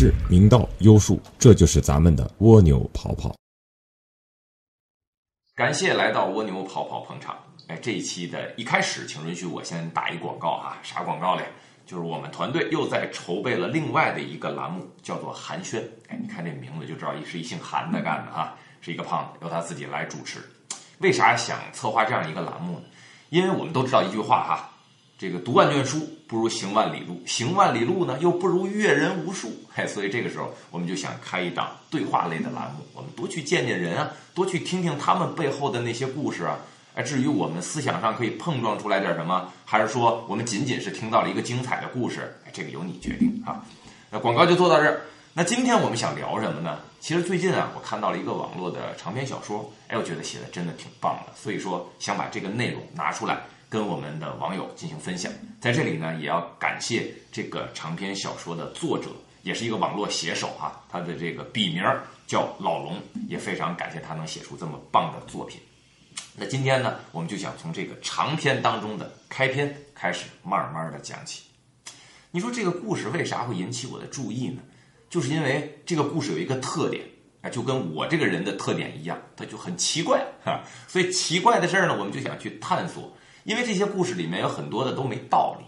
是明道优术，这就是咱们的蜗牛跑跑。感谢来到蜗牛跑跑捧场。哎，这一期的一开始，请允许我先打一广告啊，啥广告嘞？就是我们团队又在筹备了另外的一个栏目，叫做寒暄。哎，你看这名字就知道是一姓韩的干的啊，是一个胖子，由他自己来主持。为啥想策划这样一个栏目呢？因为我们都知道一句话哈，这个读万卷书不如行万里路，行万里路呢又不如阅人无数。嘿，所以这个时候我们就想开一档对话类的栏目，我们多去见见人啊，多去听听他们背后的那些故事啊。哎，至于我们思想上可以碰撞出来点什么，还是说我们仅仅是听到了一个精彩的故事，哎，这个由你决定啊。那广告就做到这儿。那今天我们想聊什么呢？其实最近啊，我看到了一个网络的长篇小说，哎，我觉得写的真的挺棒的，所以说想把这个内容拿出来跟我们的网友进行分享。在这里呢，也要感谢这个长篇小说的作者，也是一个网络写手哈，他的这个笔名叫老龙，也非常感谢他能写出这么棒的作品。那今天呢，我们就想从这个长篇当中的开篇开始，慢慢的讲起。你说这个故事为啥会引起我的注意呢？就是因为这个故事有一个特点，啊，就跟我这个人的特点一样，它就很奇怪哈。所以奇怪的事儿呢，我们就想去探索。因为这些故事里面有很多的都没道理。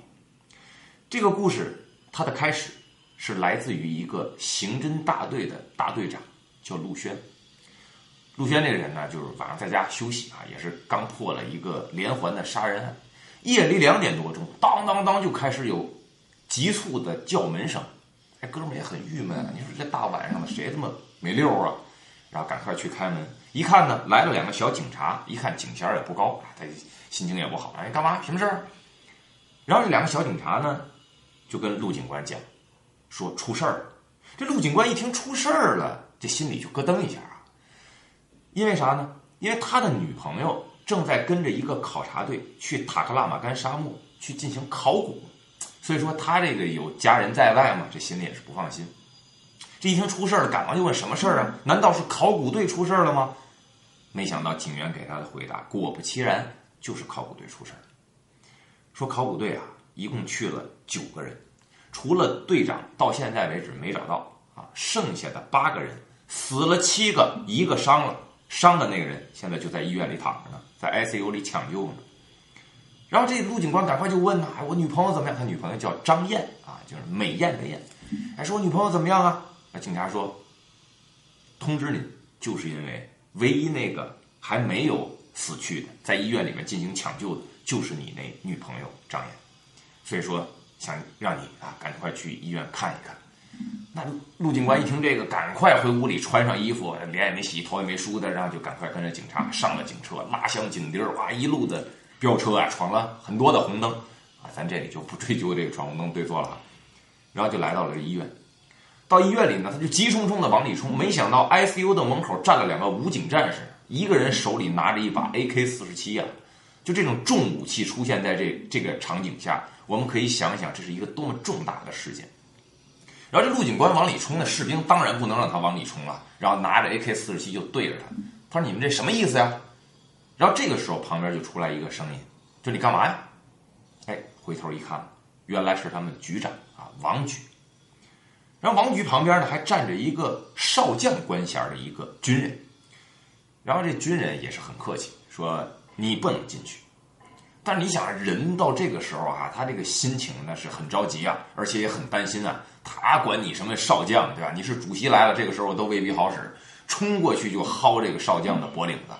这个故事它的开始是来自于一个刑侦大队的大队长，叫陆轩。陆轩这个人呢，就是晚上在家休息啊，也是刚破了一个连环的杀人案。夜里两点多钟，当当当就开始有急促的叫门声。哎，哥们也很郁闷啊，你说这大晚上的谁这么没溜啊？然后赶快去开门，一看呢，来了两个小警察，一看警衔也不高，他心情也不好。哎，干嘛？什么事儿？然后这两个小警察呢，就跟陆警官讲，说出事儿了。这陆警官一听出事儿了，这心里就咯噔一下啊。因为啥呢？因为他的女朋友正在跟着一个考察队去塔克拉玛干沙漠去进行考古，所以说他这个有家人在外嘛，这心里也是不放心。这一听出事了，赶忙就问什么事儿啊？难道是考古队出事了吗？没想到警员给他的回答，果不其然，就是考古队出事儿。说考古队啊，一共去了九个人，除了队长到现在为止没找到啊，剩下的八个人死了七个，一个伤了。伤的那个人现在就在医院里躺着呢，在 ICU 里抢救呢。然后这陆警官赶快就问呐：“，我女朋友怎么样？”他女朋友叫张燕啊，就是美艳的艳。哎，说我女朋友怎么样啊？那警察说：“通知您，就是因为唯一那个还没有死去的，在医院里面进行抢救的，就是你那女朋友张岩。所以说，想让你啊，赶快去医院看一看。”那陆警官一听这个，赶快回屋里穿上衣服，脸也没洗，头也没梳的，然后就赶快跟着警察上了警车，拉响警笛儿，哇，一路的飙车啊，闯了很多的红灯啊，咱这里就不追究这个闯红灯对错了。然后就来到了医院，到医院里呢，他就急冲冲的往里冲，没想到 ICU 的门口站了两个武警战士，一个人手里拿着一把 AK 四十七啊，就这种重武器出现在这这个场景下，我们可以想想这是一个多么重大的事件。然后这陆警官往里冲，那士兵当然不能让他往里冲了，然后拿着 AK 四十七就对着他，他说：“你们这什么意思呀？”然后这个时候旁边就出来一个声音，就你干嘛呀？”哎，回头一看，原来是他们局长啊，王局。然后王局旁边呢还站着一个少将官衔的一个军人，然后这军人也是很客气，说：“你不能进去。”但是你想，人到这个时候啊，他这个心情呢是很着急啊，而且也很担心啊。他管你什么少将，对吧？你是主席来了，这个时候都未必好使，冲过去就薅这个少将的脖领子，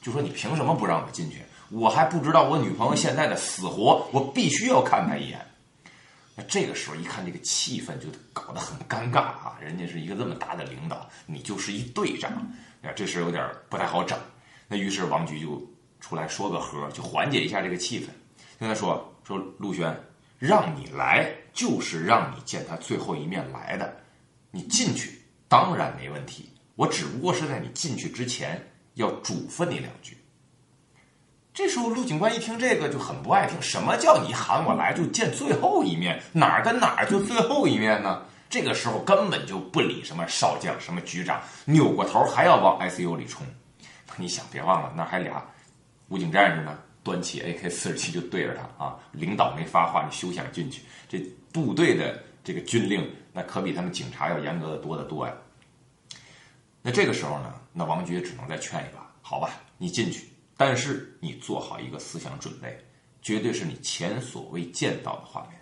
就说你凭什么不让我进去？我还不知道我女朋友现在的死活，我必须要看她一眼。那这个时候一看这个气氛就搞得很尴尬啊，人家是一个这么大的领导，你就是一队长，啊，这事有点不太好整。那于是王局就。出来说个和，就缓解一下这个气氛。跟他说说陆轩，让你来就是让你见他最后一面来的。你进去当然没问题，我只不过是在你进去之前要嘱咐你两句。这时候陆警官一听这个就很不爱听，什么叫你喊我来就见最后一面？哪儿跟哪儿就最后一面呢？这个时候根本就不理什么少将什么局长，扭过头还要往 ICU 里冲。你想别忘了，那还俩。武警战士呢，端起 AK 四十七就对着他啊！领导没发话，你休想进去。这部队的这个军令那可比他们警察要严格的多得多呀。那这个时候呢，那王局只能再劝一把，好吧，你进去，但是你做好一个思想准备，绝对是你前所未见到的画面。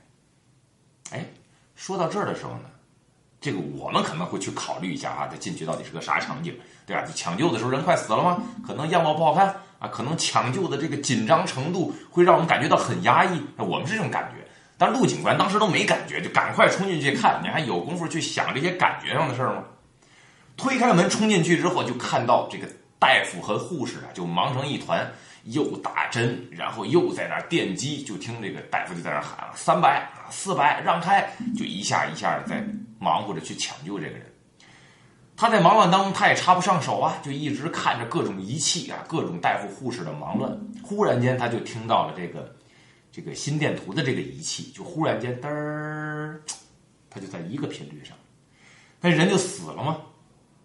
哎，说到这儿的时候呢，这个我们可能会去考虑一下啊，这进去到底是个啥场景，对吧？抢救的时候人快死了吗？可能样貌不好看啊，可能抢救的这个紧张程度会让我们感觉到很压抑，那我们是这种感觉。但陆警官当时都没感觉，就赶快冲进去看，你还有功夫去想这些感觉上的事儿吗？推开门冲进去之后，就看到这个大夫和护士啊，就忙成一团，又打针，然后又在那电击，就听这个大夫就在那儿喊了三百啊四百让开，就一下一下的在忙活着去抢救这个人。他在忙乱当中，他也插不上手啊，就一直看着各种仪器啊，各种大夫护士的忙乱。忽然间，他就听到了这个。这个心电图的这个仪器就忽然间嘚儿，它就在一个频率上，那人就死了吗？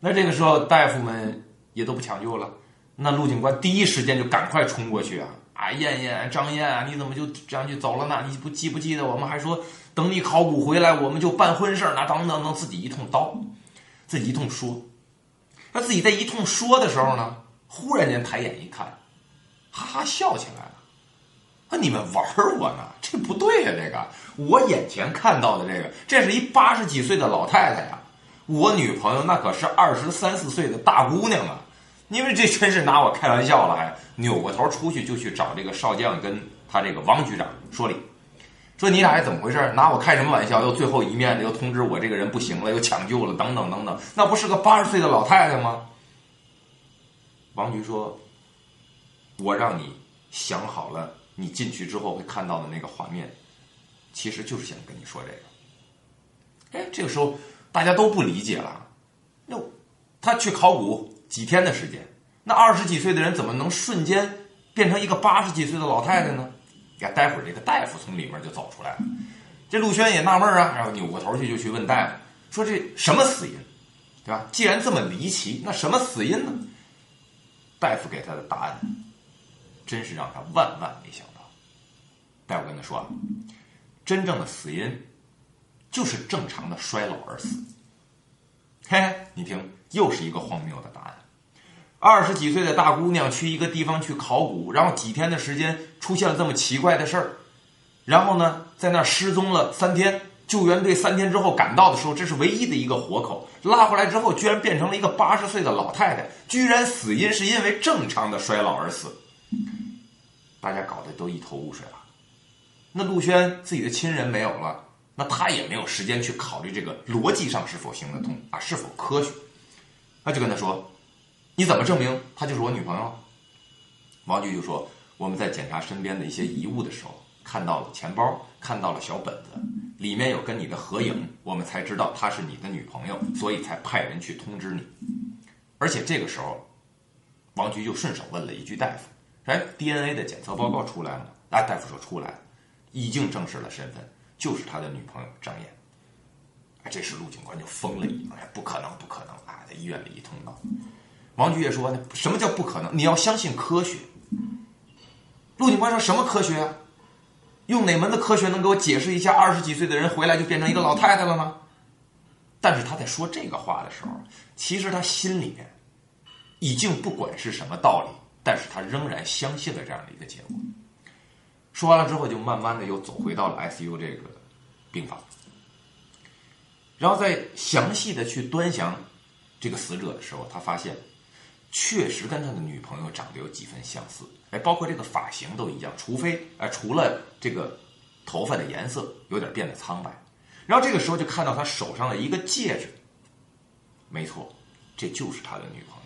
那这个时候大夫们也都不抢救了，那陆警官第一时间就赶快冲过去啊！啊，燕燕、张燕啊，你怎么就这样就走了呢？你不记不记得我们还说等你考古回来我们就办婚事儿？那等等等，自己一通叨，自己一通说，那自己在一通说的时候呢，忽然间抬眼一看，哈哈笑起来了。那你们玩我呢？这不对呀！这个我眼前看到的这个，这是一八十几岁的老太太呀。我女朋友那可是二十三四岁的大姑娘啊！你们这真是拿我开玩笑了，还扭过头出去就去找这个少将跟他这个王局长说理，说你俩是怎么回事？拿我开什么玩笑？又最后一面的又通知我这个人不行了，又抢救了，等等等等，那不是个八十岁的老太太吗？王局说：“我让你想好了。”你进去之后会看到的那个画面，其实就是想跟你说这个。哎，这个时候大家都不理解了。哟他去考古几天的时间，那二十几岁的人怎么能瞬间变成一个八十几岁的老太太呢？呀，待会儿这个大夫从里面就走出来了。这陆轩也纳闷啊，然后扭过头去就去问大夫，说这什么死因，对吧？既然这么离奇，那什么死因呢？大夫给他的答案。真是让他万万没想到。大夫跟他说啊：“真正的死因就是正常的衰老而死。”嘿，你听，又是一个荒谬的答案。二十几岁的大姑娘去一个地方去考古，然后几天的时间出现了这么奇怪的事儿，然后呢，在那儿失踪了三天。救援队三天之后赶到的时候，这是唯一的一个活口，拉回来之后，居然变成了一个八十岁的老太太，居然死因是因为正常的衰老而死。大家搞得都一头雾水了。那陆轩自己的亲人没有了，那他也没有时间去考虑这个逻辑上是否行得通啊，是否科学。他就跟他说：“你怎么证明她就是我女朋友？”王局就说：“我们在检查身边的一些遗物的时候，看到了钱包，看到了小本子，里面有跟你的合影，我们才知道她是你的女朋友，所以才派人去通知你。而且这个时候，王局就顺手问了一句大夫。”哎，DNA 的检测报告出来了，啊，大夫说出来了，已经证实了身份，就是他的女朋友张燕。这时陆警官就疯了一样，哎，不可能，不可能啊！在医院里一通闹。王局也说呢，什么叫不可能？你要相信科学。陆警官说什么科学啊？用哪门子科学能给我解释一下二十几岁的人回来就变成一个老太太了呢？但是他在说这个话的时候，其实他心里面已经不管是什么道理。但是他仍然相信了这样的一个结果。说完了之后，就慢慢的又走回到了 ICU 这个病房，然后在详细的去端详这个死者的时候，他发现确实跟他的女朋友长得有几分相似，哎，包括这个发型都一样，除非哎除了这个头发的颜色有点变得苍白。然后这个时候就看到他手上的一个戒指，没错，这就是他的女朋友。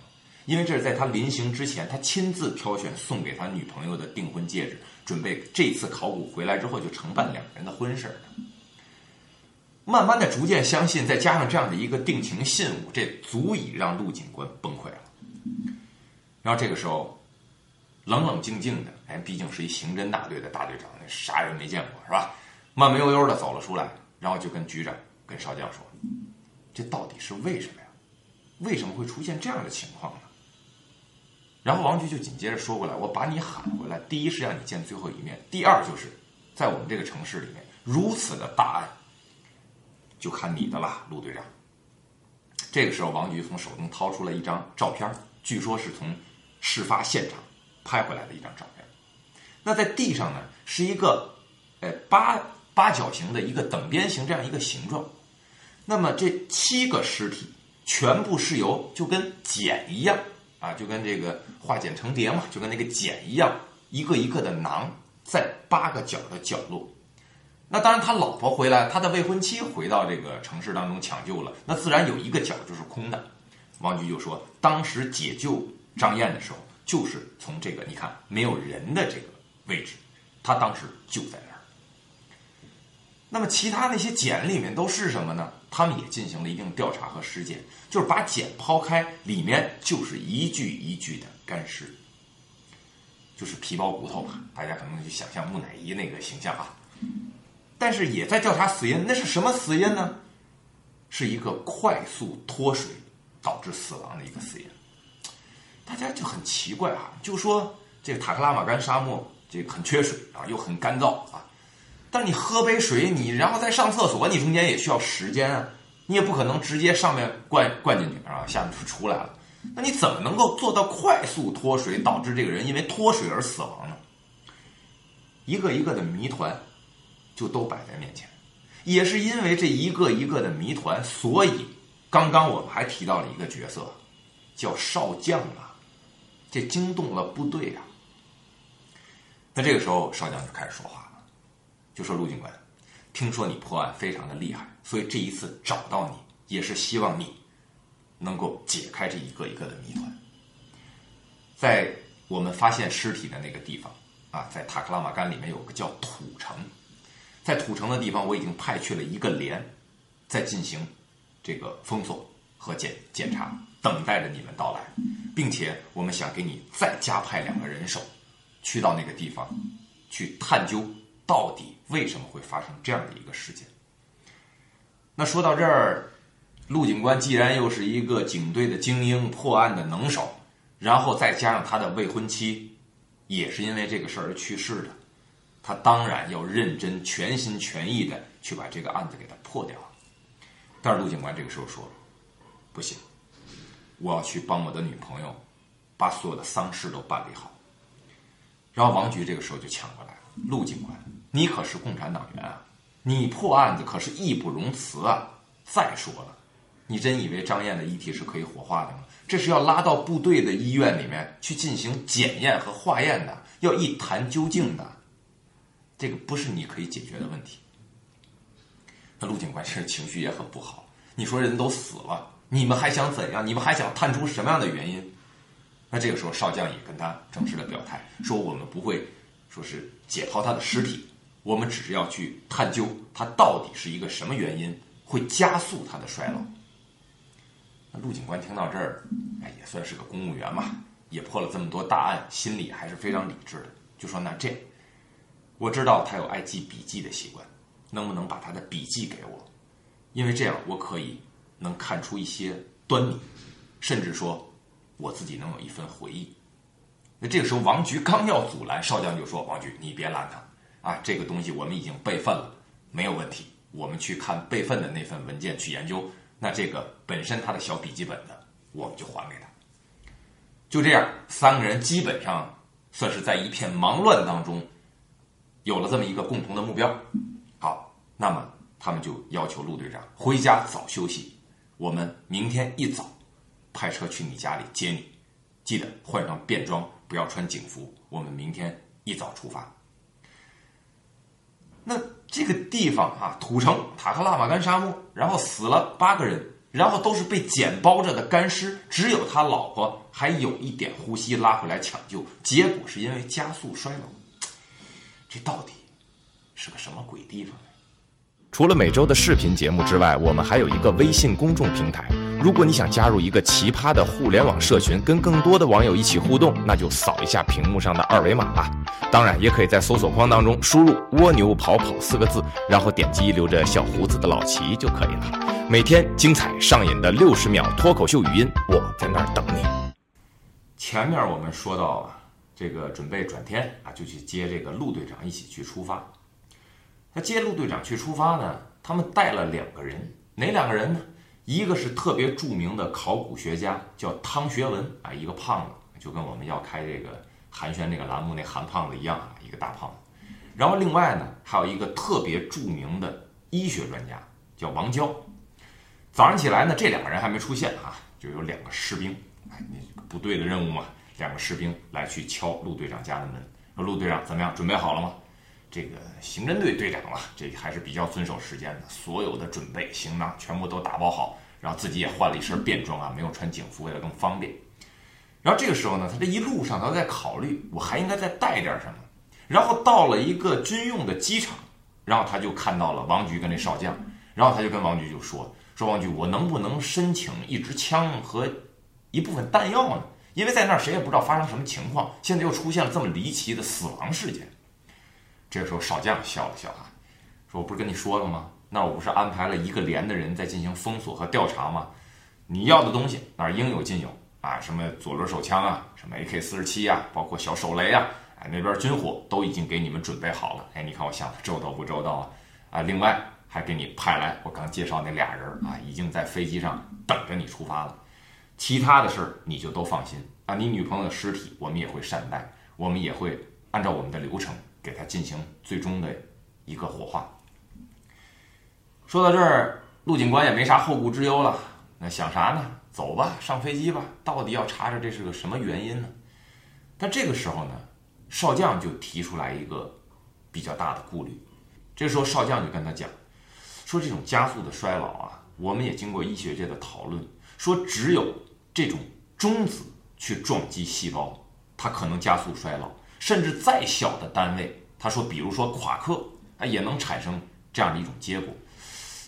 因为这是在他临行之前，他亲自挑选送给他女朋友的订婚戒指，准备这次考古回来之后就承办两人的婚事慢慢的，逐渐相信，再加上这样的一个定情信物，这足以让陆警官崩溃了。然后这个时候，冷冷静静的，哎，毕竟是一刑侦大队的大队长，啥人没见过是吧？慢慢悠悠的走了出来，然后就跟局长、跟少将说：“这到底是为什么呀？为什么会出现这样的情况呢？”然后王局就紧接着说过来：“我把你喊回来，第一是让你见最后一面，第二就是，在我们这个城市里面如此的大案，就看你的了，陆队长。这个时候，王局从手中掏出了一张照片，据说是从事发现场拍回来的一张照片。那在地上呢，是一个，呃，八八角形的一个等边形这样一个形状。那么这七个尸体全部是由就跟茧一样啊，就跟这个化茧成蝶嘛，就跟那个茧一样，一个一个的囊在八个角的角落。那当然，他老婆回来，他的未婚妻回到这个城市当中抢救了，那自然有一个角就是空的。王局就说，当时解救张燕的时候，就是从这个你看没有人的这个位置，他当时就在那儿。那么其他那些茧里面都是什么呢？他们也进行了一定调查和尸检，就是把茧抛开，里面就是一具一具的干尸，就是皮包骨头吧。大家可能就想象木乃伊那个形象啊。但是也在调查死因，那是什么死因呢？是一个快速脱水导致死亡的一个死因。大家就很奇怪啊，就说这个塔克拉玛干沙漠这个很缺水啊，又很干燥啊。但你喝杯水，你然后再上厕所，你中间也需要时间啊，你也不可能直接上面灌灌进去啊，下面就出来了。那你怎么能够做到快速脱水，导致这个人因为脱水而死亡呢？一个一个的谜团。就都摆在面前，也是因为这一个一个的谜团，所以刚刚我们还提到了一个角色，叫少将啊，这惊动了部队啊。那这个时候少将就开始说话了，就说陆警官，听说你破案非常的厉害，所以这一次找到你，也是希望你能够解开这一个一个的谜团。在我们发现尸体的那个地方啊，在塔克拉玛干里面有个叫土城。在土城的地方，我已经派去了一个连，在进行这个封锁和检检查，等待着你们到来，并且我们想给你再加派两个人手，去到那个地方，去探究到底为什么会发生这样的一个事件。那说到这儿，陆警官既然又是一个警队的精英、破案的能手，然后再加上他的未婚妻，也是因为这个事儿而去世的。他当然要认真、全心全意的去把这个案子给他破掉。但是陆警官这个时候说：“不行，我要去帮我的女朋友把所有的丧事都办理好。”然后王局这个时候就抢过来了：“陆警官，你可是共产党员啊，你破案子可是义不容辞啊！再说了，你真以为张燕的遗体是可以火化的吗？这是要拉到部队的医院里面去进行检验和化验的，要一探究竟的。”这个不是你可以解决的问题。那陆警官其实情绪也很不好。你说人都死了，你们还想怎样？你们还想探出什么样的原因？那这个时候少将也跟他正式的表态，说我们不会说是解剖他的尸体，我们只是要去探究他到底是一个什么原因会加速他的衰老。那陆警官听到这儿，哎，也算是个公务员嘛，也破了这么多大案，心里还是非常理智的，就说那这。我知道他有爱记笔记的习惯，能不能把他的笔记给我？因为这样我可以能看出一些端倪，甚至说我自己能有一份回忆。那这个时候，王局刚要阻拦，少将就说：“王局，你别拦他啊！这个东西我们已经备份了，没有问题。我们去看备份的那份文件去研究。那这个本身他的小笔记本的，我们就还给他。就这样，三个人基本上算是在一片忙乱当中。”有了这么一个共同的目标，好，那么他们就要求陆队长回家早休息。我们明天一早派车去你家里接你，记得换上便装，不要穿警服。我们明天一早出发。那这个地方啊，土城塔克拉玛干沙漠，然后死了八个人，然后都是被茧包着的干尸，只有他老婆还有一点呼吸，拉回来抢救，结果是因为加速衰老。这到底是个什么鬼地方呢？除了每周的视频节目之外，我们还有一个微信公众平台。如果你想加入一个奇葩的互联网社群，跟更多的网友一起互动，那就扫一下屏幕上的二维码吧。当然，也可以在搜索框当中输入“蜗牛跑跑”四个字，然后点击留着小胡子的老齐就可以了。每天精彩上瘾的六十秒脱口秀语音，我在那儿等你。前面我们说到啊。这个准备转天啊，就去接这个陆队长一起去出发。那接陆队长去出发呢，他们带了两个人，哪两个人呢？一个是特别著名的考古学家，叫汤学文啊，一个胖子，就跟我们要开这个寒暄这个栏目那韩胖子一样啊，一个大胖子。然后另外呢，还有一个特别著名的医学专家，叫王娇。早上起来呢，这两个人还没出现啊，就有两个士兵，哎，那部队的任务嘛，两个士兵来去敲陆队长家的门，说陆队长怎么样，准备好了吗？这个刑侦队队长啊，这还是比较遵守时间的，所有的准备行囊全部都打包好，然后自己也换了一身便装啊，没有穿警服，为了更方便。然后这个时候呢，他这一路上他在考虑，我还应该再带点什么。然后到了一个军用的机场，然后他就看到了王局跟那少将，然后他就跟王局就说：“说王局，我能不能申请一支枪和一部分弹药呢？因为在那儿谁也不知道发生什么情况，现在又出现了这么离奇的死亡事件。”这时候少将笑了笑啊，说：“我不是跟你说了吗？那我不是安排了一个连的人在进行封锁和调查吗？你要的东西那儿应有尽有啊，什么左轮手枪啊，什么 AK 四十七啊，包括小手雷啊。”哎，那边军火都已经给你们准备好了。哎，你看我想的周到不周到啊？啊，另外还给你派来我刚介绍那俩人啊，已经在飞机上等着你出发了。其他的事儿你就都放心啊。你女朋友的尸体我们也会善待，我们也会按照我们的流程给他进行最终的一个火化。说到这儿，陆警官也没啥后顾之忧了。那想啥呢？走吧，上飞机吧。到底要查查这是个什么原因呢？但这个时候呢？少将就提出来一个比较大的顾虑，这时候少将就跟他讲，说这种加速的衰老啊，我们也经过医学界的讨论，说只有这种中子去撞击细胞，它可能加速衰老，甚至再小的单位，他说，比如说夸克，啊，也能产生这样的一种结果，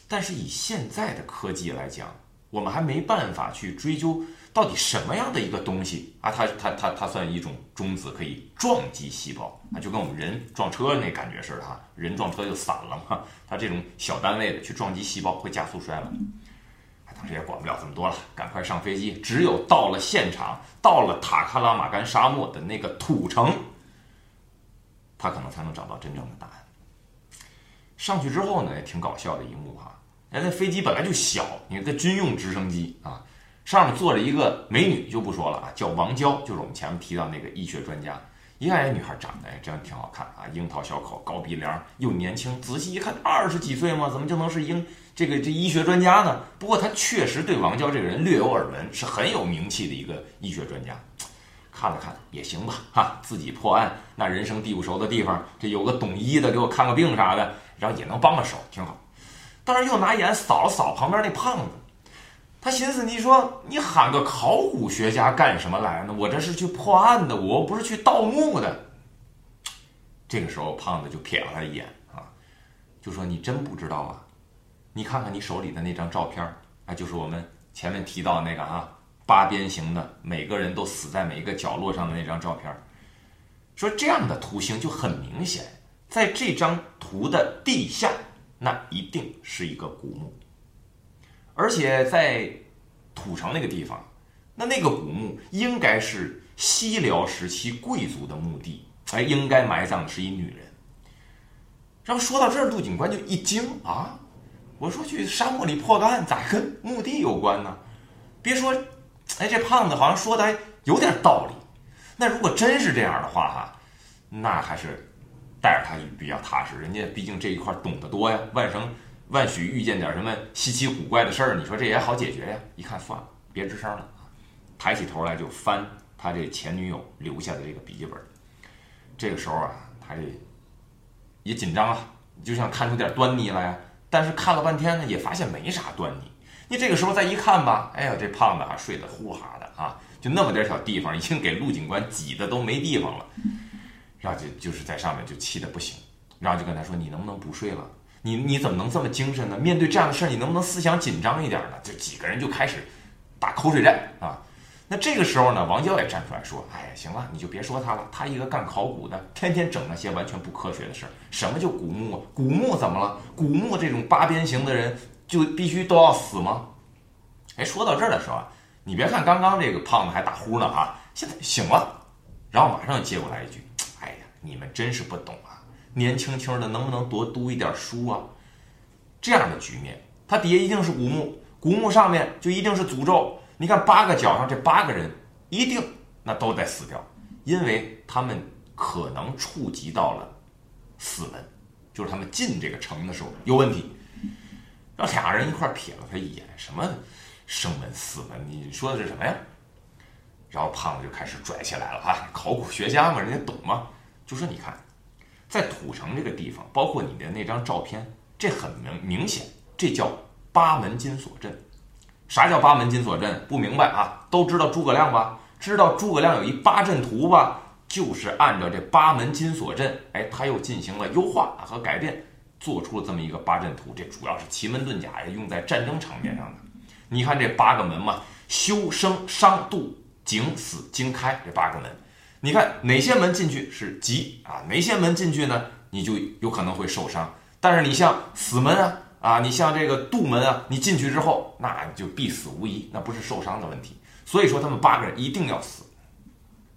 但是以现在的科技来讲，我们还没办法去追究。到底什么样的一个东西啊？它它它它算一种中子，可以撞击细胞啊，就跟我们人撞车那感觉似的哈，人撞车就散了嘛。它这种小单位的去撞击细胞，会加速衰老。当时也管不了这么多了，赶快上飞机。只有到了现场，到了塔克拉玛干沙漠的那个土城，他可能才能找到真正的答案。上去之后呢，也挺搞笑的一幕哈。哎，那飞机本来就小，你看这军用直升机啊。上面坐着一个美女，就不说了啊，叫王娇，就是我们前面提到那个医学专家。一看这女孩长得哎，真挺好看啊，樱桃小口，高鼻梁，又年轻。仔细一看，二十几岁吗？怎么就能是英这个这医学专家呢？不过他确实对王娇这个人略有耳闻，是很有名气的一个医学专家。看了看也行吧，哈，自己破案那人生地不熟的地方，这有个懂医的给我看个病啥的，然后也能帮个手，挺好。但是又拿眼扫了扫旁边那胖子。他寻思：“你说你喊个考古学家干什么来呢？我这是去破案的，我不是去盗墓的。”这个时候，胖子就瞥了他一眼啊，就说：“你真不知道啊？你看看你手里的那张照片啊，就是我们前面提到的那个啊，八边形的，每个人都死在每一个角落上的那张照片。说这样的图形就很明显，在这张图的地下，那一定是一个古墓。”而且在土城那个地方，那那个古墓应该是西辽时期贵族的墓地，哎，应该埋葬的是一女人。然后说到这儿，陆警官就一惊啊！我说去沙漠里破个案咋跟墓地有关呢？别说，哎，这胖子好像说的还有点道理。那如果真是这样的话哈，那还是带着他比较踏实，人家毕竟这一块懂得多呀，万生。万许遇见点什么稀奇古怪的事儿，你说这也好解决呀？一看算了，别吱声了抬起头来就翻他这前女友留下的这个笔记本。这个时候啊，他这也紧张啊，就想看出点端倪来呀。但是看了半天呢，也发现没啥端倪。你这个时候再一看吧，哎呀，这胖子啊睡得呼哈的啊，就那么点小地方，已经给陆警官挤得都没地方了。然后就就是在上面就气得不行，然后就跟他说：“你能不能不睡了？”你你怎么能这么精神呢？面对这样的事儿，你能不能思想紧张一点呢？就几个人就开始打口水战啊！那这个时候呢，王娇也站出来说：“哎，行了，你就别说他了，他一个干考古的，天天整那些完全不科学的事儿。什么叫古墓啊？古墓怎么了？古墓这种八边形的人就必须都要死吗？”哎，说到这儿的时候啊，你别看刚刚这个胖子还打呼呢啊，现在醒了，然后马上接过来一句：“哎呀，你们真是不懂啊！”年轻轻的，能不能多读一点书啊？这样的局面，它底下一定是古墓，古墓上面就一定是诅咒。你看八个角上这八个人，一定那都得死掉，因为他们可能触及到了死门，就是他们进这个城的时候有问题。让俩人一块瞥了他一眼，什么生门死门？你说的是什么呀？然后胖子就开始拽起来了啊！考古学家嘛，人家懂吗？就说你看，在土城这个地方，包括你的那张照片，这很明明显，这叫八门金锁阵。啥叫八门金锁阵？不明白啊？都知道诸葛亮吧？知道诸葛亮有一八阵图吧？就是按照这八门金锁阵，哎，他又进行了优化和改变，做出了这么一个八阵图。这主要是奇门遁甲，用在战争场面上的。你看这八个门嘛，修生伤度景死经开这八个门，你看哪些门进去是吉啊？哪些门进去呢？你就有可能会受伤。但是你像死门啊。啊，你像这个杜门啊，你进去之后，那你就必死无疑，那不是受伤的问题。所以说他们八个人一定要死。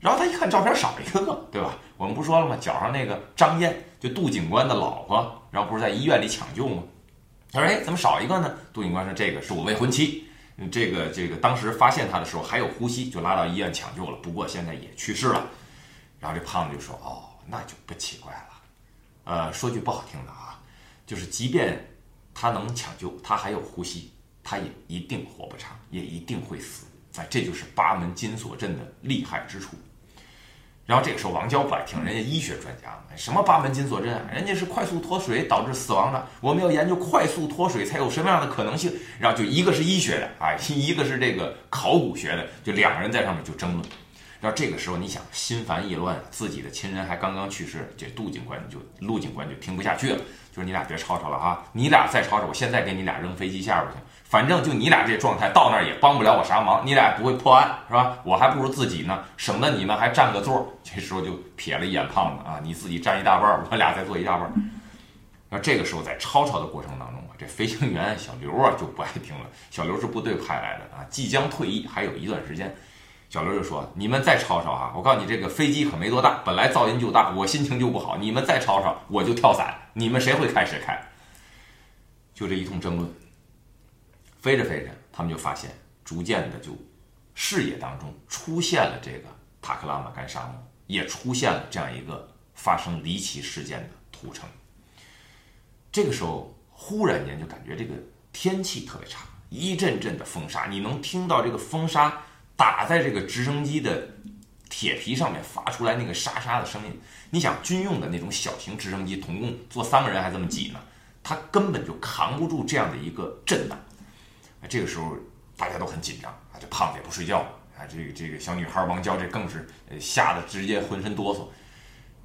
然后他一看照片少一个，对吧？我们不说了吗？脚上那个张燕，就杜警官的老婆，然后不是在医院里抢救吗？他说：“哎，怎么少一个呢？”杜警官说：“这个是我未婚妻，这个这个当时发现他的时候还有呼吸，就拉到医院抢救了，不过现在也去世了。”然后这胖子就说：“哦，那就不奇怪了。呃，说句不好听的啊，就是即便……”他能抢救，他还有呼吸，他也一定活不长，也一定会死。哎，这就是八门金锁阵的厉害之处。然后这个时候，王娇不爱听，人家医学专家，什么八门金锁针啊？人家是快速脱水导致死亡的，我们要研究快速脱水才有什么样的可能性。然后就一个是医学的，啊，一个是这个考古学的，就两个人在上面就争论。然后这个时候，你想心烦意乱，自己的亲人还刚刚去世，这杜警官就陆警官就听不下去了。就是你俩别吵吵了啊！你俩再吵吵，我现在给你俩扔飞机下边去。反正就你俩这状态，到那儿也帮不了我啥忙，你俩不会破案，是吧？我还不如自己呢，省得你们还占个座。这时候就瞥了一眼胖子啊，你自己占一大半，我俩再坐一大半。那这个时候在吵吵的过程当中啊，这飞行员小刘啊就不爱听了。小刘是部队派来的啊，即将退役，还有一段时间。小刘就说：“你们再吵吵啊！我告诉你，这个飞机可没多大，本来噪音就大，我心情就不好。你们再吵吵，我就跳伞。你们谁会开谁开。”就这一通争论，飞着飞着，他们就发现，逐渐的就视野当中出现了这个塔克拉玛干沙漠，也出现了这样一个发生离奇事件的土城。这个时候，忽然间就感觉这个天气特别差，一阵阵的风沙，你能听到这个风沙。打在这个直升机的铁皮上面发出来那个沙沙的声音，你想军用的那种小型直升机，总共坐三个人还这么挤呢，它根本就扛不住这样的一个震荡。这个时候大家都很紧张啊，这胖子也不睡觉啊，这个这个小女孩王娇这更是吓得直接浑身哆嗦。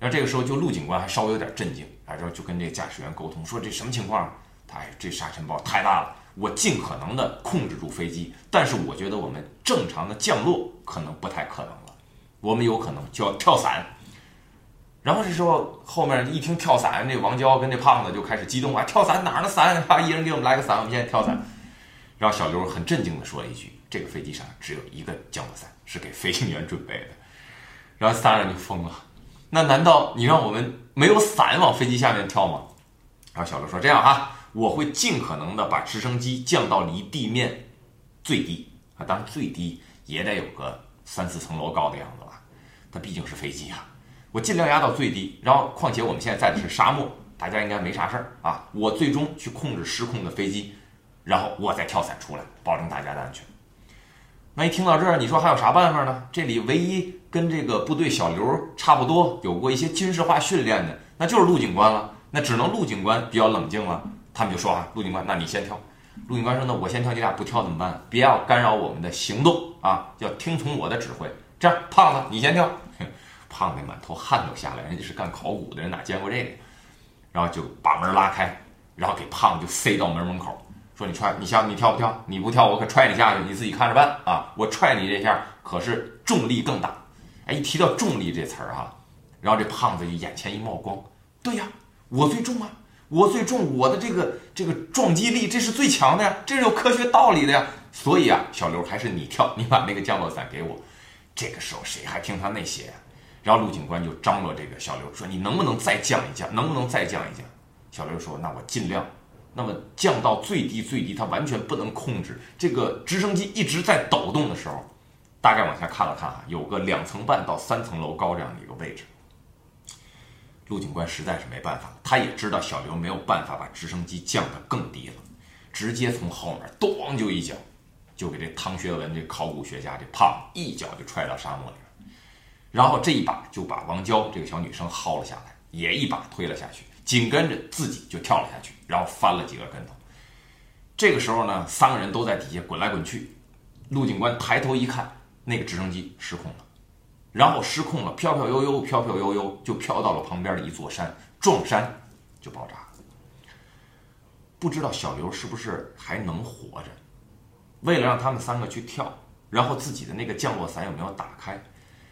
然后这个时候就陆警官还稍微有点震惊啊，然后就跟这个驾驶员沟通说这什么情况？哎这沙尘暴太大了。我尽可能的控制住飞机，但是我觉得我们正常的降落可能不太可能了，我们有可能就要跳伞。然后这时候后面一听跳伞，那王娇跟那胖子就开始激动啊，跳伞哪儿的伞？啊，一人给我们来个伞，我们现在跳伞。然后小刘很镇静的说了一句：“这个飞机上只有一个降落伞，是给飞行员准备的。”然后三人就疯了，那难道你让我们没有伞往飞机下面跳吗？然后小刘说：“这样哈。”我会尽可能的把直升机降到离地面最低啊，当然最低也得有个三四层楼高的样子吧，它毕竟是飞机啊。我尽量压到最低，然后况且我们现在在的是沙漠，大家应该没啥事儿啊。我最终去控制失控的飞机，然后我再跳伞出来，保证大家的安全。那一听到这儿，你说还有啥办法呢？这里唯一跟这个部队小刘差不多，有过一些军事化训练的，那就是陆警官了。那只能陆警官比较冷静了。他们就说啊，陆警官，那你先跳。陆警官说，那我先跳，你俩不跳怎么办？别要干扰我们的行动啊，要听从我的指挥。这样，胖子你先跳。胖子满头汗都下来，人家是干考古的人，哪见过这个？然后就把门拉开，然后给胖子就塞到门门口，说你踹，你想你跳不跳？你不跳，我可踹你下去，你自己看着办啊！我踹你这下可是重力更大。哎，一提到重力这词儿哈，然后这胖子就眼前一冒光，对呀，我最重啊。我最重，我的这个这个撞击力，这是最强的呀，这是有科学道理的呀。所以啊，小刘还是你跳，你把那个降落伞给我。这个时候谁还听他那些呀？然后陆警官就张罗这个小刘说：“你能不能再降一降？能不能再降一降？”小刘说：“那我尽量那么降到最低最低，他完全不能控制。这个直升机一直在抖动的时候，大概往下看了看啊，有个两层半到三层楼高这样的一个位置。陆警官实在是没办法了，他也知道小刘没有办法把直升机降得更低了，直接从后面咣就一脚，就给这汤学文这考古学家这胖一脚就踹到沙漠里了，然后这一把就把王娇这个小女生薅了下来，也一把推了下去，紧跟着自己就跳了下去，然后翻了几个跟头。这个时候呢，三个人都在底下滚来滚去，陆警官抬头一看，那个直升机失控了。然后失控了，飘飘悠悠，飘飘悠悠就飘到了旁边的一座山，撞山就爆炸了。不知道小刘是不是还能活着？为了让他们三个去跳，然后自己的那个降落伞有没有打开？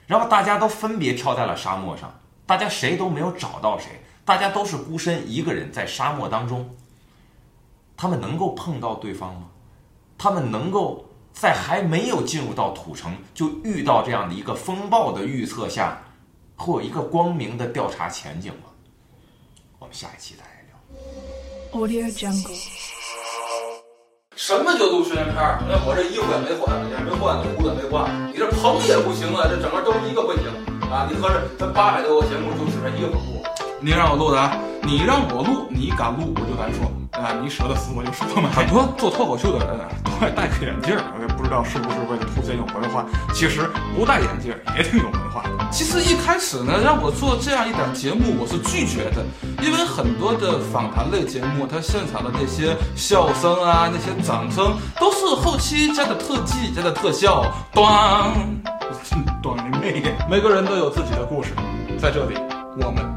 然后大家都分别跳在了沙漠上，大家谁都没有找到谁，大家都是孤身一个人在沙漠当中。他们能够碰到对方吗？他们能够？在还没有进入到土城，就遇到这样的一个风暴的预测下，会有一个光明的调查前景吗？我们下一期再来聊。Audio Jungle。什么叫录宣传片？那我这衣服也没换，也没换，胡子也没换，你这棚也不行啊，这整个都是一个背景啊！你合着这八百多个节目就只这一会儿录，你让我录的，你让我录，你敢录我就敢说。啊，你舍得死我就说嘛。很多做脱口秀的人戴个眼镜，我也不知道是不是为了凸显有文化。其实不戴眼镜也挺有文化的。其实一开始呢，让我做这样一档节目，我是拒绝的，因为很多的访谈类节目，它现场的那些笑声啊，那些掌声，都是后期加的特技加的特效。端，端你妹！每个人都有自己的故事，在这里，我们。